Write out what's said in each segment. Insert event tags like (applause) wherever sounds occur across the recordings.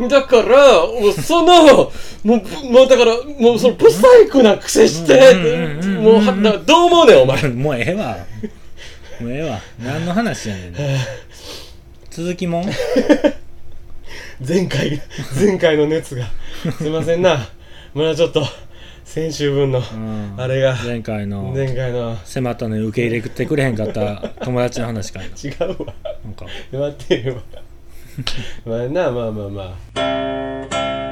だから、もうその、(laughs) もう、もうだから、もうその、ブサイクな癖してもうは、だどう思うねん、お前。(laughs) もうええわもうええわ何の話やねん (laughs) 続きもん？前回、前回の熱が。すいませんな。まだちょっと、先週分の、うんあれが、前回の前回の、迫ったのに受け入れてくれへんかった友達の話か違うわ。なんか待ってよ。(laughs) まあな、まあまあまあ。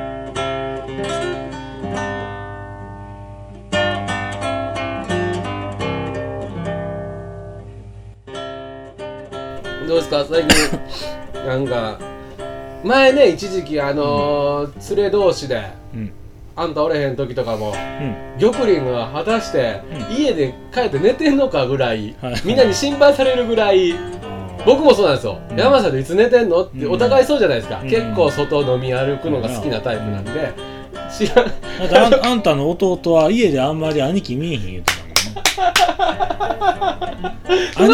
どうですか？最近。(laughs) なんか前ね一時期あのー連れ同士でうん。あんたおれへん時とかもうん。玉林が果たしてう家で帰って寝てんのかぐらいはい。みんなに心配されるぐらい僕もそうなんですよ、うん。山下でいつ寝てんの？ってうん。お互いそうじゃないですか、うん。結構外飲み歩くのが好きなタイプなんで、知らん。だってあんあんたの弟は家であんまり兄貴見えへん言うてたもん (laughs) 兄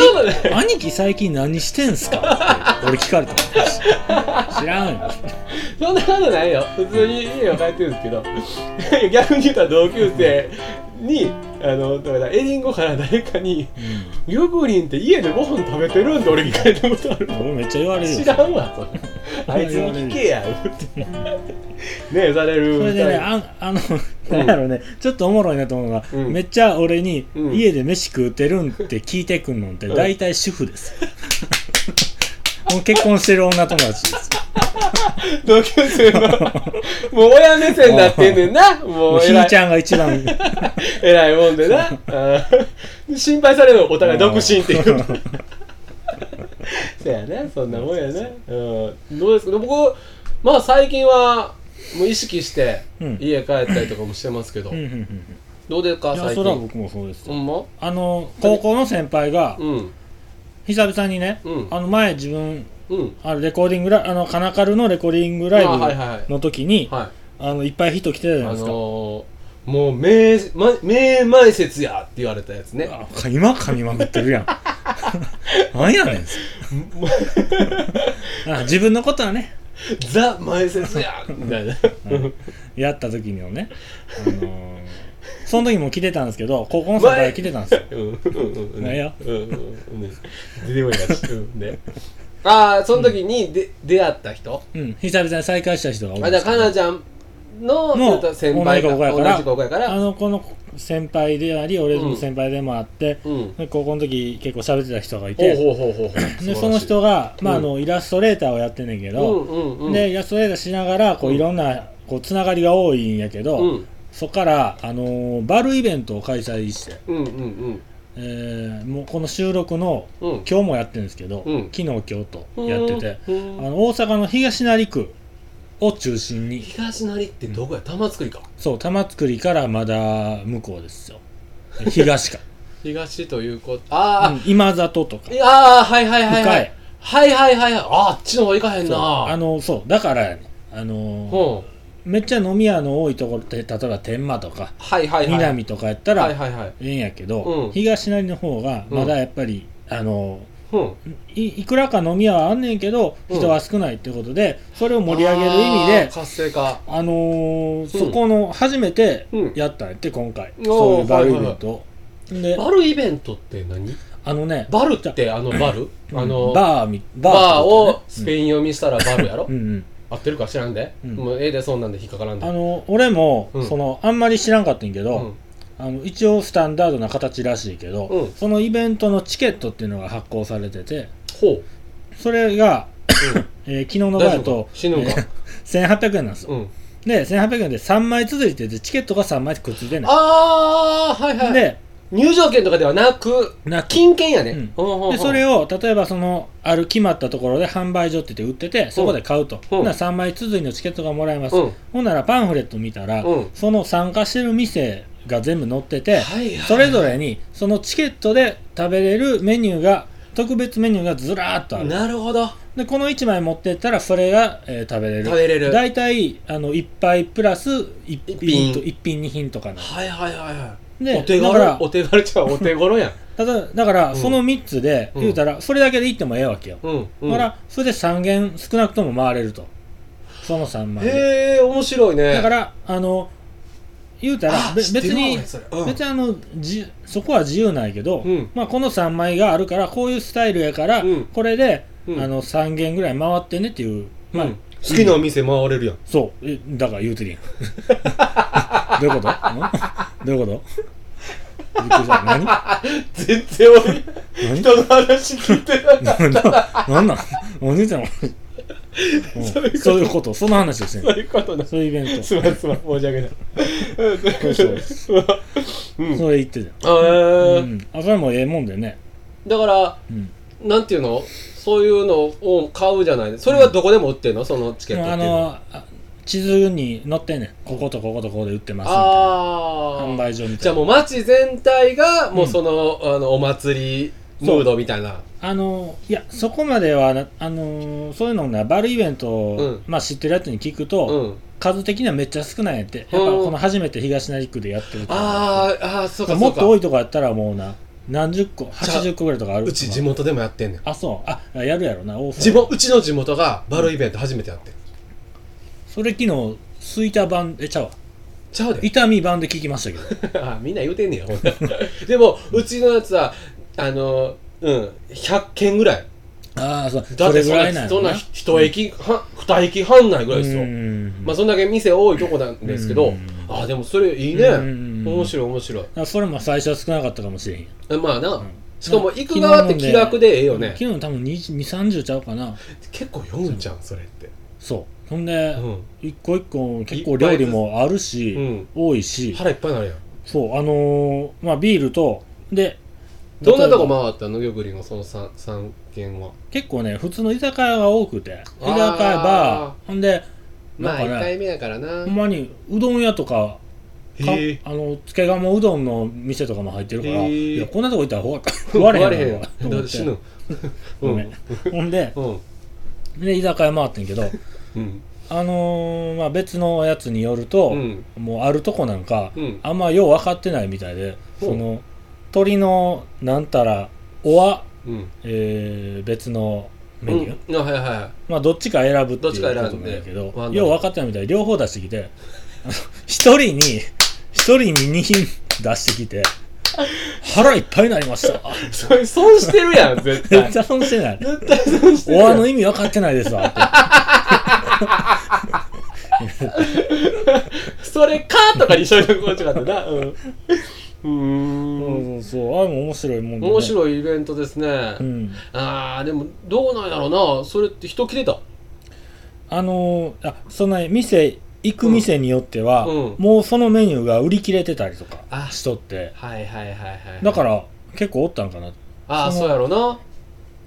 兄貴最近何してんすか？って俺聞かれた知らんよ。そんなことないよ。普通に家は帰ってるんですけど。(laughs) 逆に言ったら同級生にあのだからエリンゴから誰かに「玉林って家でご飯食べてるん?」って俺聞かれたことある。うん、俺めっちゃ言われるよ。知らんわそれ。(laughs) あいつに聞けや言って。(laughs) ねえされる。それでねあんあのなんやろうね。ちょっとおもろいなと思うのが、うん。めっちゃ俺に、うん。家で飯食うてるんって聞いてくんのってうん。大体主婦です、(laughs) もう結婚してる女友達です同級生のもう親目線になってんねんな。ももうう偉い。ひーちゃんが一番。(laughs) 偉いもんでな。心配されるのお互い独身っていう。(laughs) そやね。そんなもんやね、うん、どうですか？僕まあ最近はもう意識してうん。家帰ったりとかもしてますけど、うんうんうんどうですか？いや最近。それは僕もそうですんま？あの高校の先輩がうん。久々にね、うん。あの前自分うんあれレコーディングライあのカナカルのレコーディングライブの時に、はい。あのいっぱい人来てたじゃないあですか、のー、もう名ま名前説やって言われたやつね。あ今噛みまくってるやん。(laughs) 何やねん。(laughs) あ自分のことはね。ザ前説やみたいな。やった時にはね、あのーその時も来てたんですけど高校の先輩来てたんですよ。うんうんうんうん。なんやうんうんうん。ね出ていしうんねああその時にで出会った人？うん。久々に再会した人が多いあじゃあかなちゃんのの言うたら先輩が同じ高校やから。同じ高校やから。あのこの先輩であり俺の先輩でもあって、うん。で高校の時結構喋ってた人がいほうてほうほうほうほう。でその人が、まあ、あうん。のイラストレーターをやってんねんけど、うんうんうん。でイラストレーターしながらこううん。いろんなこうつながりが多いんやけど、うん。そこから、あのーバルイベントを開催して、うんうんえーもうこの収録のうん。うん今日もやってるんですけど、うん。昨日今日とやってて、うん。あの大阪の東成区を中心に。東成ってどこや？玉造りか。そう玉造からまだ向こうですよ。東か、(laughs) 東ということ。あうん今里とか。あ、あはいはいはいはい。はいはいはいはい。ああっちの方行かへんな。あのそうだからやねあのーめっちゃ飲み屋の多いところって例えば天満とかはいはいはい。南とかやったら、はいはいはい。ええんやけど、うん。東成の方がまだやっぱり、あのうん。いいくらか飲み屋はあんねんけどうん。人は少ないってことで、それを盛り上げる意味あーで活性化。あのーそこの初めてうん。やったんやって今回、おーそういうバルイベント。を、でバルイベントって何？あのねバルってあのバル？うん。あのバーみバーをスペイン読みしたらバルやろ？うんうん合ってるか知らんで。うん。もうええでそんなんで引っかからんで。あの俺も、うん。そのあんまり知らんかったんやけど、うん。あの一応スタンダードな形らしいけど、うん。そのイベントのチケットっていうのが発行されててほう。それが、(laughs) えー昨日の場合とか？死ぬんか？えー1800円なんですよ、うん。で1800円で3枚続いててチケットが3枚くっついてんねああはいはい。で入場券とかではなくなく。金券やね。うん。ほうほうほう。でそれを例えばそのある決まったところで販売所って言って売っててそこで買うと、なら3枚続いのチケットがもらえます、うん。ほんならパンフレット見たら、うん。その参加してる店が全部載ってて、はいはいそれぞれにそのチケットで食べれるメニューが特別メニューがずらーっとある。なるほど。でこの1枚持ってったらそれが、えー食べれる。食べれる。大体あの1杯プラス1一品。品と一品2品とかなはいはいはいはいでお手だから。頃お手軽ちゃうお手頃やん。(laughs) ただだから、うん。その3つでうん。言うたらそれだけで行ってもええわけよ、うんうん。だからそれで3軒少なくとも回れると。その3枚でへえ面白いね。だからあの言うたらべあ知ってるわ別に俺それ。うん。別にあのじそこは自由ないけど、うん。まあ、この3枚があるからこういうスタイルやから、うん。これで、うん。あの3軒ぐらい回ってねっていう、まあうん好きなお店回れるやん。そう。えだから言うてるやん。(laughs) どういうこと？ん？どういうこと？何？全然俺何？人の話聞いてなかっ (laughs) なんお兄ちゃんそういうこと。その話をしてんたそういうことなそういうイベント。すまんすまん申し訳ない。うんそうそう。うん。それ言ってたあうん、あそれもええもんでね、だからうん、なんていうの？そういうのを買うじゃない。それはどこでも売ってんの？そのチケットってあいうの。はのあ地図に載ってんねん。こことこことここで売ってますみたいな。あー。販売所みたいな。じゃあもう街全体がもうその,、あのお祭りムードみたいな。あのいやそこまではなあのそういうのなバルイベントを、うん。まあ、知ってるやつに聞くと、うん。数的にはめっちゃ少ないんやって。やっぱうんこの初めて東成区でやってるからあーあーそうかもっそうか。と多いとこやったらもうな何十個？じゃあ80個ぐらいとかある？うち地元でもやってんねん。あそう。あやるやろな大阪。地元うちの地元がバルイベント初めてやってん。それ昨日スイタ版えちゃうわ。ちゃうで。痛み版で聞きましたけど。(laughs) あみんな言うてんねやほんな (laughs) でもうちのやつはあのうん100件ぐらい。ああそう。だってそれそんな一駅半二駅半ないぐらいですよ。うんまあそんだけ店多いとこなんですけど。うんあでもそれいいね。うん面白い面白い。あそれも最初は少なかったかもしれへんえまあな、ん。しかも行く側って気楽でええよね。昨日多分230ちゃうかな。結構読むじゃんそれって。そう。ほんで、うん。一個一個結構料理もあるし、うん。多いし。腹いっぱいになるやん。そうあのーまあビールとでどんなとこ回ったのギョグリンはその 3, 三軒は？結構ね普通の居酒屋が多くて。居酒屋バー。ほんでまあ1なんかね回目やからな。ほんまにうどん屋とかあのつけがもうどんの店とかも入ってるからいやこんなとこ行ったらほわ食われへん食われへんわ。(laughs) と思ごめん。ほんでうん。で居酒屋回ってんけどうん。あのーまあ、別のやつによると、うん。もうあるとこなんか、うん。あんまよう分かってないみたいで、その鳥のなんたらおわ、うん。えー別のメニュー、はいはまあどっちか選ぶっていうことなんだけどよう分かってないみたいで両方出してきて一人に一人に2品出してきて腹いっぱいになりました。いそれ損してるやん絶対。絶対損してない。絶対損してるおやん。わの意味分かってないですわ (laughs) それかとかにしといてこっちかったな。うん。うーん。そうそうそう。あれも面白いもん面白いイベントですね、うん。あーでもどうなんやろうな。それって人来てた？あのーあその店行く店によっては、うん。もうそのメニューが売り切れてたりとかあしとって。はいはいはいはい。だから結構おったんかな。ああそのそうやろうな。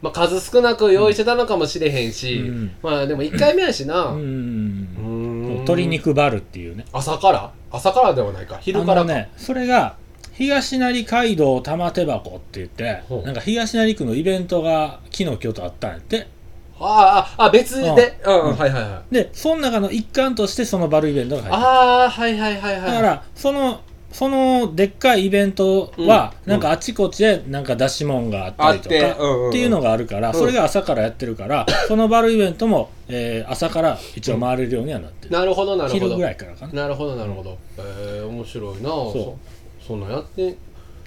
まあ数少なく用意してたのかもしれへんし、うん。まあでも1回目やしな。ううん。鶏肉バルっていうね。朝から？朝からではないか。昼からか、ねそれが東成街道玉手箱って言ってほう。なんか東成区のイベントが昨日今日とあったんやってあああ別で？うん、うん、はいはいはい。でその中の一環としてそのバルイベントが入ってる。ああはいはいはいはい。だからそのそのでっかいイベントは、うんなんかあちこちでなんか出し物があったりとか、あっていうのがあるから、うん。それが朝からやってるから、そのバルイベントも、えー朝から一応回れるようにはなってる、なるほどなるほど。昼ぐらいからかな。なるほどなるほど。えー、面白いなそそんなんやって。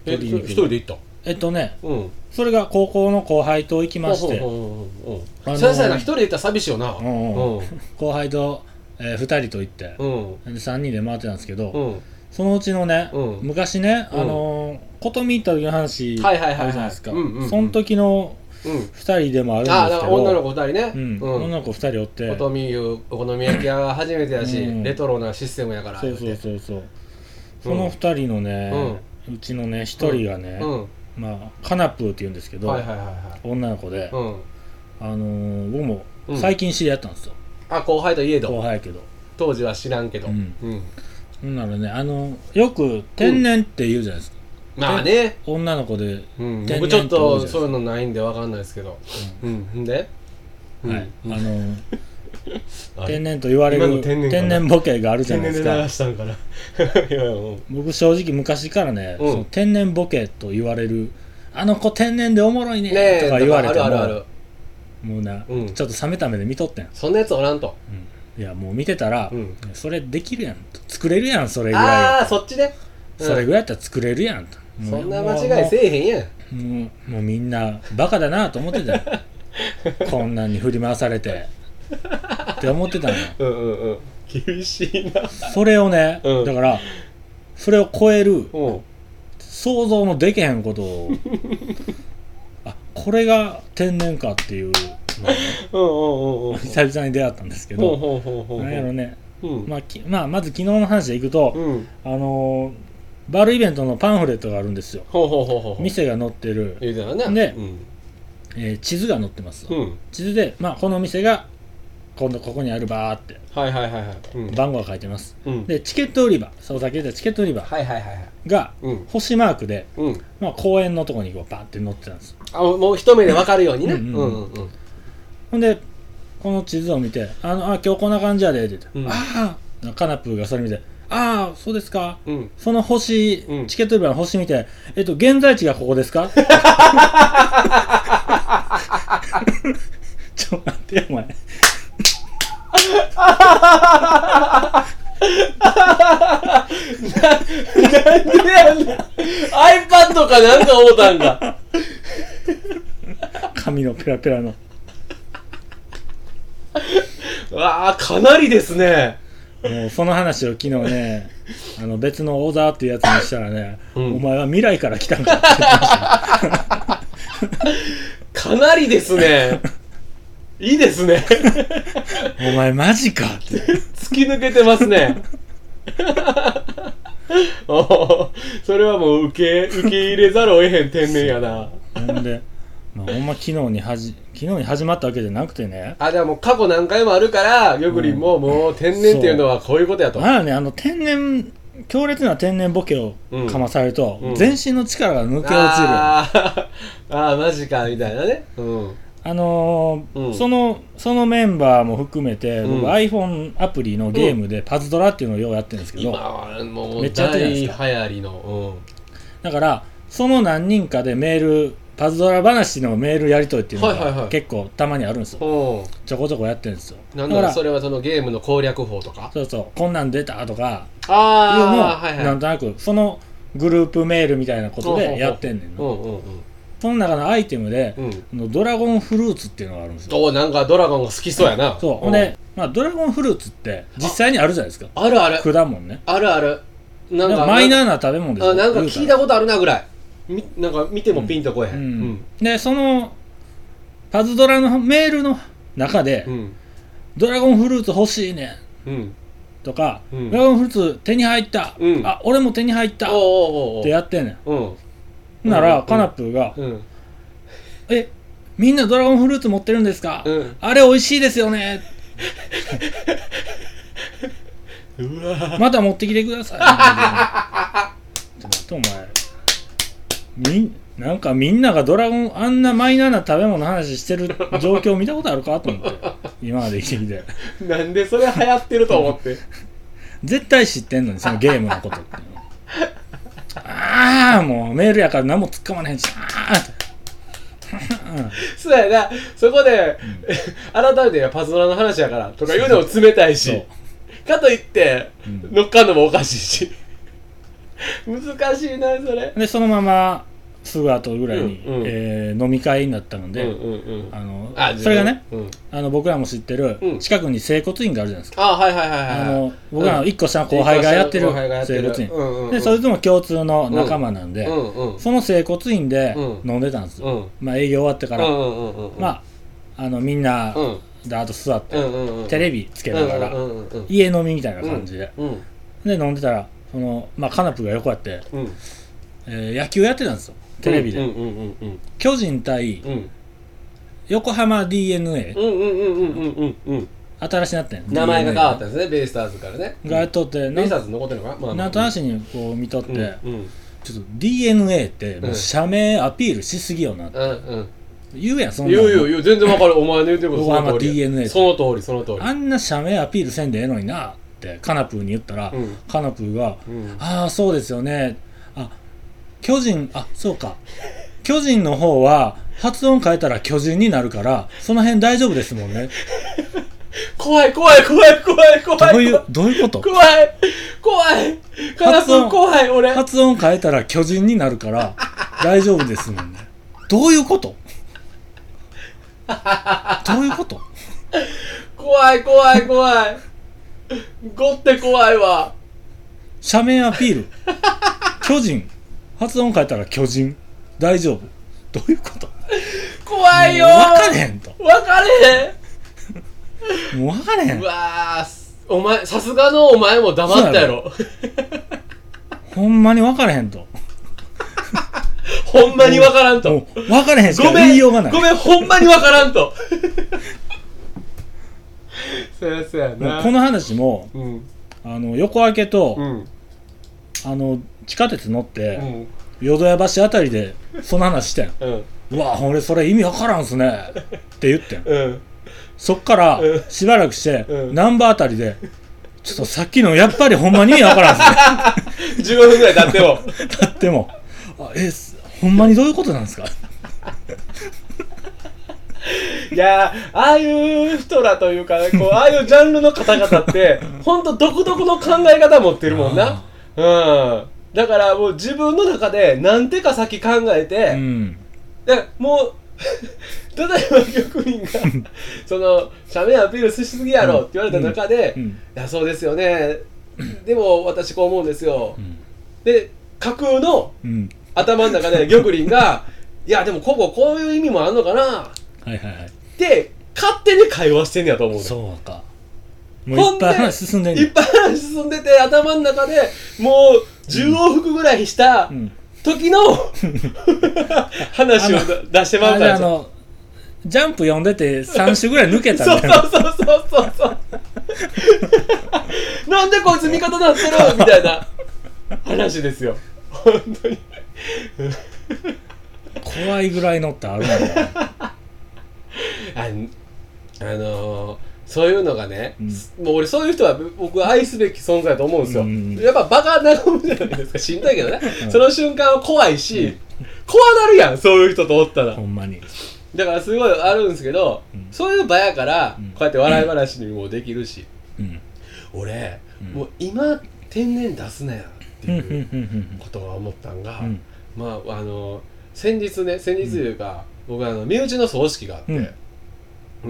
え一人で行った？えっとねうん。それが高校の後輩と行きまして。ほうほうほうほうほうあのーそやそやな一人で行ったら寂しいよな。後輩と、え2人と行って、うん。で3人で回ってたんですけど、うん。そのうちのね、うん。昔ね、うん。あのー琴美行った時の話はいはいはいはいあるじゃないですか、その時のうん。2人でもあるんですけど女の子二人ね。女の子2人おって。おとみゆお好み焼き屋が初めてやし、うん。レトロなシステムやからそうそう言そうそう。その2人のね、うちのね1人がね、うんまあカナプーって言うんですけど、はいはいはいはい。女の子で、うん。あのー僕もうん。最近知り合ったんですよ、あ後輩といえ後ど輩やけど。当時は知らんけど。うん。うん。ほんならねあのよく天然って言うじゃないですか、まあね。女の子で、うん。天然僕ちょっとそういうのないんでわかんないですけど。うん。ん。で？はい、うん。あのあれ天然と言われる天然ボケがあるじゃないですか。僕正直昔からね、うん。その天然ボケと言われるあの子天然でおもろいねとか言われてもあるあるあるもうな、うん。ちょっと冷めた目で見とってん、そんなやつおらんと。いやもう見てたら、うん。それできるやんと。作れるやんそれぐらい。あやあそっちね。うん。それぐらいやったら作れるやんと、そんな間違いせえへんやん。もうもうみんなバカだなと思ってたよ。(laughs) こんなんに振り回されてって思ってたのよ。うんうんうん。厳しいな。それをね、うん。だからそれを超えるうん。想像のできへんことを。(laughs) あこれが天然かっていうのをねうんうんうんうん。(laughs) 久々に出会ったんですけど。ほうほうほうほうなんやろね、うん。まあきまあ、まず昨日の話でいくと、うん。あのーバールイベントのパンフレットがあるんですよ。ほうほうほうほう店が載ってる、言えー地図が載ってます、うん。地図で、まあ、この店が今度ここにあるバーって。はいはいはいはい。うん。番号が書いてます。うん。でチケット売り場。そうさっき言ったチケット売り場。はいはいはいはい。がうん。星マークで、うん。まあ、公園のとこにこうバーって載ってたんです。あもう一目で分かるようにね。ううんうん。んうんうん。ほんでこの地図を見て「あのあ今日こんな感じやで」って。言って「うんああカナプーがそれ見て「ああそうですか。うん。その星、うん。チケット売り場の星見てえっと現在地がここですか? (laughs)」ちょ待ってよお前なんでやん。な iPad かなんか思ったんか。紙のペラペラの。わあかなりですね。もうその話を昨日ねあの別の小沢っていうやつにしたらね、うん。お前は未来から来たんかって言ってました。(laughs) かなりですねいいですね。お前マジか。って突き抜けてますね。おー。それはもう受け受け入れざるを得へん天然やな。ほんで、まあ、ほんま昨日にはじ昨日に始まったわけじゃなくてね。あでも過去何回もあるから玉林ももう天然っていうのはこういうことやと、まあねあの天然強烈な天然ボケをかまされると、うん。全身の力が抜け落ちる。あー。(laughs) あーマジかみたいなね。うんあのーうん。そのそのメンバーも含めて、うん。僕 iPhone アプリのゲームでパズドラっていうのをようやってるんですけど、めっちゃやってるじゃないです大流行りのだからその何人かでメールパズドラ話のメールやり取りっていうのが結構たまにあるんですよ、うんう。んちょこちょこやってるんですよ。なんだからそれはそのゲームの攻略法とか？そうそう。こんなん出たとかいうのを、はいはい。なんとなくそのグループメールみたいなことでやってんねんのうんうんその中のアイテムで、うん。ドラゴンフルーツっていうのがあるんですよ。おなんかドラゴンが好きそうやな。そう。ほんで、まあ、ドラゴンフルーツって実際にあるじゃないですか。あるある。果物ね。あるある。なんかマイナーな食べ物ですよ。あなんか聞いたこことあるなぐらい。みなんか見てもピンとこえへうん。ん。でそのパズドラのメールの中で、うん。ドラゴンフルーツ欲しいねん。うん。とか、うん。ドラゴンフルーツ手に入った、うん。あ俺も手に入った。ってやってんねん。うんなら、うんカナプーが、うん。えみんなドラゴンフルーツ持ってるんですか、うん。あれ美味しいですよね。また持ってきてください。ちょっとお前。みんなんかみんながドラゴンあんなマイナーな食べ物の話してる状況見たことあるかと思って。今まで生きてきて。なんでそれ流行ってると思って。絶対知ってんのにそのゲームのことって。いうのああもうメールやから何も突っ込まないし。あ (laughs) あそうやな。そこで改めてパズドラの話やからとか言うのも冷たいし。かといってうん。乗っかんのもおかしいし。難しいなそれ。でそのまますぐ後ぐらいに、うんうん。えー飲み会になったので、うんうんうん。あのあそれがねうん。あの僕らも知ってるうん。近くに整骨院があるじゃないですか、あはいはいはいはい。あの僕らの1個下の後輩がやってる整骨院、うんうんうん。でそいつも共通の仲間なんで、うんうんその整骨院でうん。飲んでたんですよ、うん。まあ営業終わってから、うんうんうんうん。まああのみんなうん。ダーッと座って、うんうんうんテレビつけながら、うんうんうんうん。家飲みみたいな感じで、うんで飲んでたらその、まあ、カナプが横やって、うん。えー野球やってたんですよテレビで、うんうんうんうん巨人対うん。横浜 d n a うんうんうんうんうんうんうん。新しいなってん。名前が変わったんですねベイスターズからね。がやっとってベイスターズ残ってるのかなまあなんとなしにこう見とって、うんうん。ちょっと DNA ってもう社名アピールしすぎよな、うんうん。言うやんそんないのやいやいや全然わかる。お前の言うてること (laughs) その通りや。DNA その通りその通り。あんな社名アピールせんでええのになってカナプーに言ったら、うん。カナプーがうん。ああそうですよね。あ巨人あそうか。巨人の方は発音変えたら巨人になるからその辺大丈夫ですもんね。怖い怖い怖い怖い怖い。どういうどういうこと？怖い怖い。カラス怖い俺。発音変えたら巨人になるから大丈夫ですもんね。どういうこと？どういうこと？怖い怖い怖い。ゴって怖いわ。社名アピール。巨人発音変えたら巨人。大丈夫。どういうこと？怖いよ。もう分かれへんと。分かれへん。もう分かれへん。うわーお前さすがのお前も黙ったやろ。ほんまに分かれへんと。ほんまに分からんと。分かれへんしか言いようがない。ごめんほんまに分からんと。(laughs) そやそやもなうこの話もうん。あの横分けと、うん。あの地下鉄乗っうて、ん。淀屋橋あたりでその話してん。うん。うわ俺それ意味わからんすね。って言ってん。うん。そっからうん。しばらくして、うん。ナンバーあたりでちょっとさっきのやっぱりほんまに意味わからんすね。15分ぐらい経っても。だっても。あえすほんまにどういうことなんですか？いやーああいう人らというかこうああいうジャンルの方々って (laughs) ほんと独特の考え方持ってるもんな。うんだからもう自分の中で何手か先考えて、うん。でもう (laughs) 例えば玉林がその社名アピールしすぎやろって言われた中で、いうん。やそうですよね。でも私こう思うんですよ、うん。で架空のうん。頭の中で (laughs) 玉林がいやでもこここういう意味もあんのかなはいはいはい。って勝手に会話してんねやと思うの。そうかもういっぱい話進んでんねいっぱい話進んでて頭の中でもう10往復ぐらいしたうん。時の (laughs) 話を出してまあうから。れあのジャンプ読んでて3週ぐらい抜けたそうそうなそうそうそうそう。なんでこいつ味方なってるみたいな話ですよ。本当に。怖いぐらいのってあるんだ (laughs) ああのーそういうのがね、もう俺そういう人は僕は愛すべき存在だと思うんですよ、うんやっぱバカなもんじゃないですか。しんどいけどね、うん。その瞬間は怖いし、怖なるやんそういう人とおったら。ほんまに。だからすごいあるんですけど、うん。そういう場やから、うん。こうやって笑い話にもできるし、うん。俺、うん。もう今天然出すなやっていううんことは思ったんが、うん。まああの先日ね先日というか、僕あの身内の葬式があって、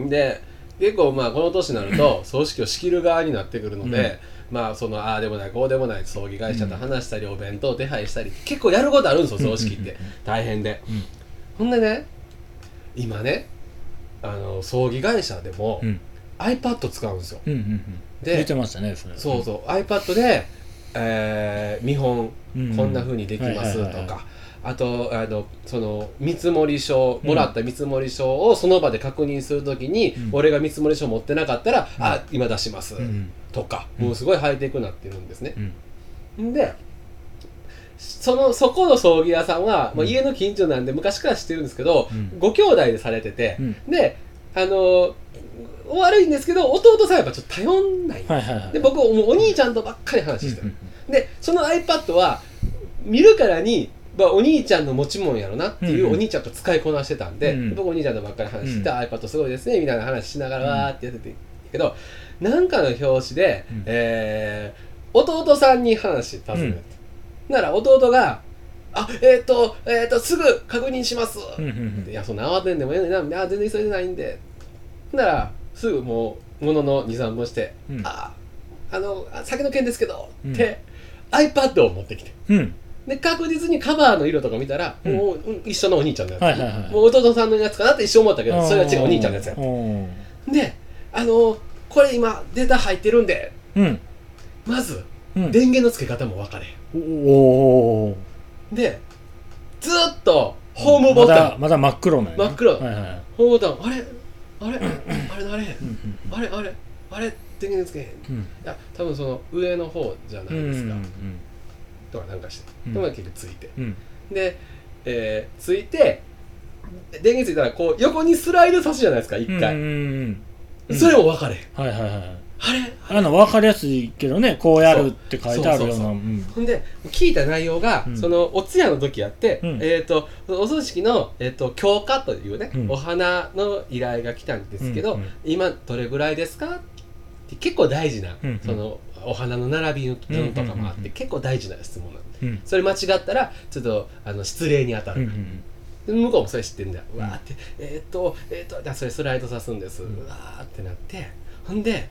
で結構まあこの年になると葬式を仕切る側になってくるので、まあそのああでもないこうでもない葬儀会社と話したり、お弁当手配したり結構やることあるんですよ葬式って、うんうん。うん大変で。うん。ほんでね今ねあの葬儀会社でも、うん。iPad 使うんですよ。うんうんうん。でてましたねそれ。そうそう。iPad で、えー見本うん。こんな風にできますとかあとあのその見積書もらった見積書をその場で確認するときに、うん。俺が見積書持ってなかったら、あ今出します、うん。とかうん。もうすごいハイテクになってるんですね。う、ん。ん、でそのそこの葬儀屋さんは、まあ、うん家の近所なんで昔から知ってるんですけど、うん。ご兄弟でされてて、うん。であの悪いんですけど弟さんやっぱちょっと頼んない、はいはいはい。で僕もうお兄ちゃんとばっかり話してる、うん。でその iPad は見るからに、まあ、お兄ちゃんの持ち物やろなっていううんうん。お兄ちゃんと使いこなしてたんで、うんで僕お兄ちゃんとばっかり話してて、うん。iPad すごいですねみたいな話しながらわーってやっててけどなんかの表紙で、うん。えー弟さんに話尋ねて、なら弟が「あえっ、とえっ、とすぐ確認します」うんうんうん。いやそんな慌てんでもええねんなあ全然急いでないんで。ならすぐもうものの23分して「うん。ああのあ酒の件ですけど」うん。って iPad を持ってきて。うんで確実にカバーの色とか見たら、うん。もううん一緒のお兄ちゃんのやつ、はいはいはい。もう弟さんのやつかなって一瞬思ったけどそれは違うお兄ちゃんのやつやうん。であのこれ今データ入ってるんでうん。まずうん。電源の付け方も分かれおおでずーっとホームボタン、まだまだ真っ黒な真っ黒。はいはいホームボタン。あれ？あれ？あれなれあれ？あれ？あれ？電源つけへん。いうん。や多分その上の方じゃないうんですか、うんとかなんかして、うん。でも結局ついて。うん。で、えーついて電源ついたらこう横にスライドさすじゃないですか一回、うんうんうんそれも分かれはいはいはいあれ？あの分かりやすいけどねこうやるって書いてあるような。ほんで聞いた内容が、うん。そのお通夜の時やって、うん。えっ、とお葬式の、えー、と強化というね、うん。お花の依頼が来たんですけど、うんうん。今どれぐらいですか？って結構大事な、うんうん。そのお花の並び順とかもあって、うんうんうん結構大事な質問なんで。うん。それ間違ったらちょっとあの失礼に当たる、うん。うんで向こうもそれ知ってんだよ、うん。うわーってえっ、とえっ、とじゃあそれスライドさすんです、ううん。わーってなって。ほんで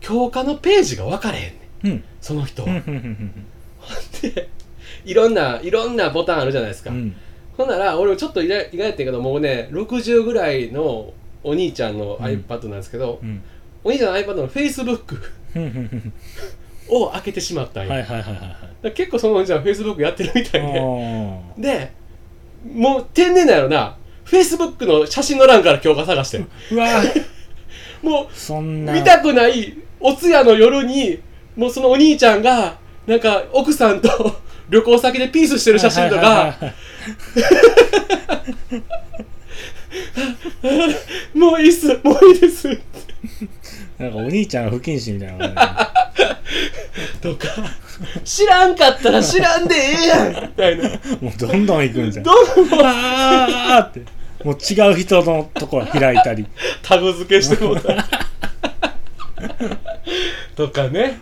強化のページが分かれへんねん。うん。その人は、うんでいろんないろんなボタンあるじゃないですか、うん。ほんなら俺ちょっと意外意外やったけどもうね60ぐらいのお兄ちゃんの iPad なんですけど、うんお兄ちゃんの iPad の Facebook を開けてしまったんよ、はいはいはいはい結構そのお兄ちゃん Facebook やってるみたいで、はいでもう天然だよな。Facebook の写真の欄から強化探して。うわ。(laughs) もそんな。う見たくないお通夜の夜にもうそのお兄ちゃんがなんか奥さんと (laughs) 旅行先でピースしてる写真とか。はい (laughs) もういいっすもういいですなんかお兄ちゃんが不謹慎みたいな感 (laughs) とか知らんかったら知らんでええやん。みたいな。もうどんどん行くんじゃん。どんどん。あーって。もう違う人のところ開いたり。タグ付けしてもうた。とかね。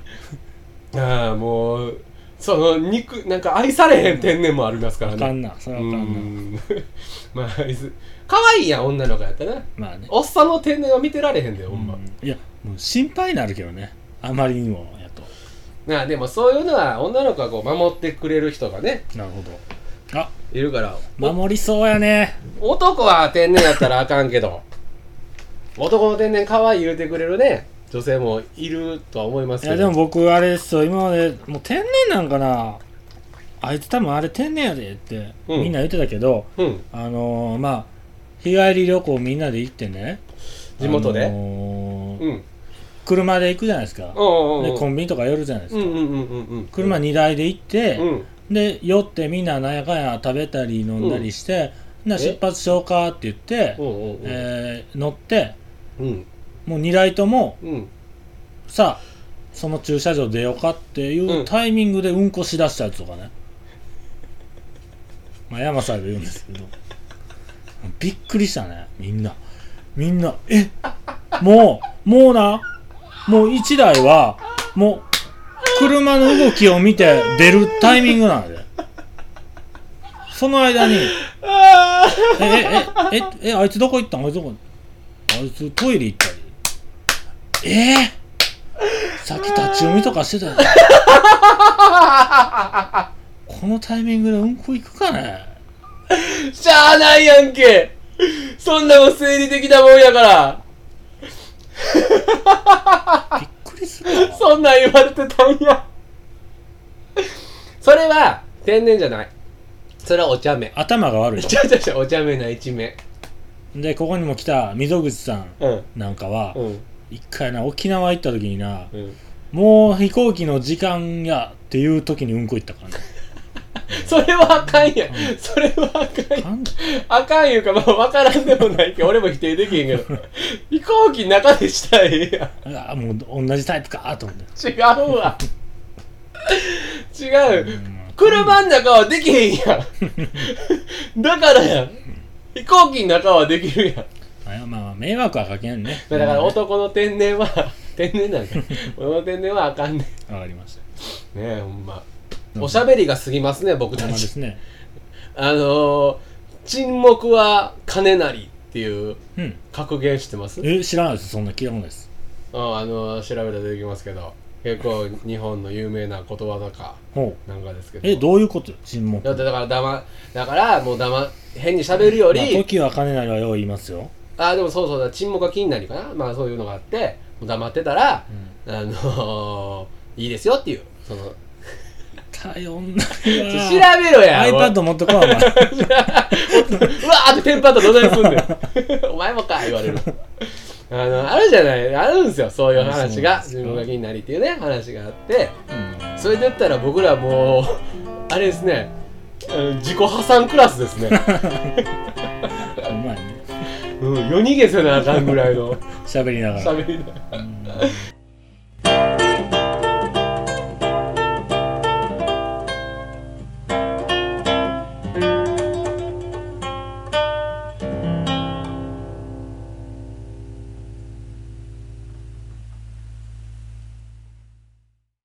ああもうその肉なんか愛されへん天然もありますからね。あかんな。それはあうかんな、ん。(laughs) まあいず可愛いやん女の子やったら。まあね。おっさんの天然は見てられへんでほんま、うん。いやもう心配になるけどね。あまりにもやと。なあでもそういうのは女の子はこう守ってくれる人がね。なるほど。あ。いるから。守りそうやね。お男は天然やったらあかんけど。男の天然可愛い言うてくれるね女性もいるとは思いますけど。いやでも僕あれですよ今までもう天然なんかな。あいつ多分あれ天然やでってうん。みんな言ってたけど、うん。あのー、まあ日帰り旅行みんなで行ってね。地元で？あのーうん。車で行くじゃないですか、うんうんでコンビニとか寄るじゃないですか、うんうんうんうんうん車2台で行って、うん。で寄ってみんななんやかんや食べたり飲んだりして、な出発しようかって言って、うんうんうん。えー乗ってうんもう2台ともうん。さあその駐車場出ようかっていううん。タイミングでうんこしだしたやつとかね、まあ山さんで言うんですけど。びっくりしたね。みんな。みんなえもうもうな？もう1台はもう車の動きを見て出るタイミングなんで。その間に。あえええええあいつどこ行ったん？あいつどこ？あいつトイレ行ったりえー、さっき立ち読みとかしてたよ (laughs) このタイミングでうんこ行くかね。ーしゃあないやんけ。そんなもん生理的なもんやから。びっくりするわ。そんなん言われてたんや。それは天然じゃない。それはお茶目。頭が悪い。ちゃちゃちゃお茶目な一面。でここにも来た溝口さんうん。なんかはうん一回な沖縄行った時になうん。もう飛行機の時間やっていう時にうんこ行ったからね。(laughs) それはあかんやん。それはあかんあかんいうかまあ分からんでもないけど俺も否定できへんけど。(laughs) 飛行機の中でしたらええやん。あもう同じタイプかと思って。違うわ。違う。車の中はできへんやん。だからやん。飛行機の中はできるやんあまあ迷惑はかけんね。(laughs) だから男の天然は (laughs) 天然なんか (laughs) 男の天然はあかんねわかりましたんねえほんま。おしゃべりが過ぎますね僕ほたち。んまですね。あのー、沈黙は金なりっていううん。格言知ってます？え知らないです。そんな聞いたことないです。ああのー調べたら出てきますけど。結構日本の有名なことわざかなんかですけど。えどういうこと沈黙。だってだから黙だからもう黙変に喋るより、まあ時は金なりはよう言いますよ、あでもそうそうだ。沈黙が気になりかな。まあそういうのがあって黙ってたらうん、あのー、いいですよっていう。その (laughs) 頼んだり調はべろや。iPad 持ってこいお前。(laughs) うわーってテンパったらどないすんねん。(laughs) お前もか言われる。あのあるじゃない。あるんですよそういう話が。自分が気になりっていうね話があって。うん。それで言ったら僕らもうあれですね。自己破産クラスですね、うまいねうん、夜逃げせなあかんぐらいの。(laughs) 喋りながら。喋りなうん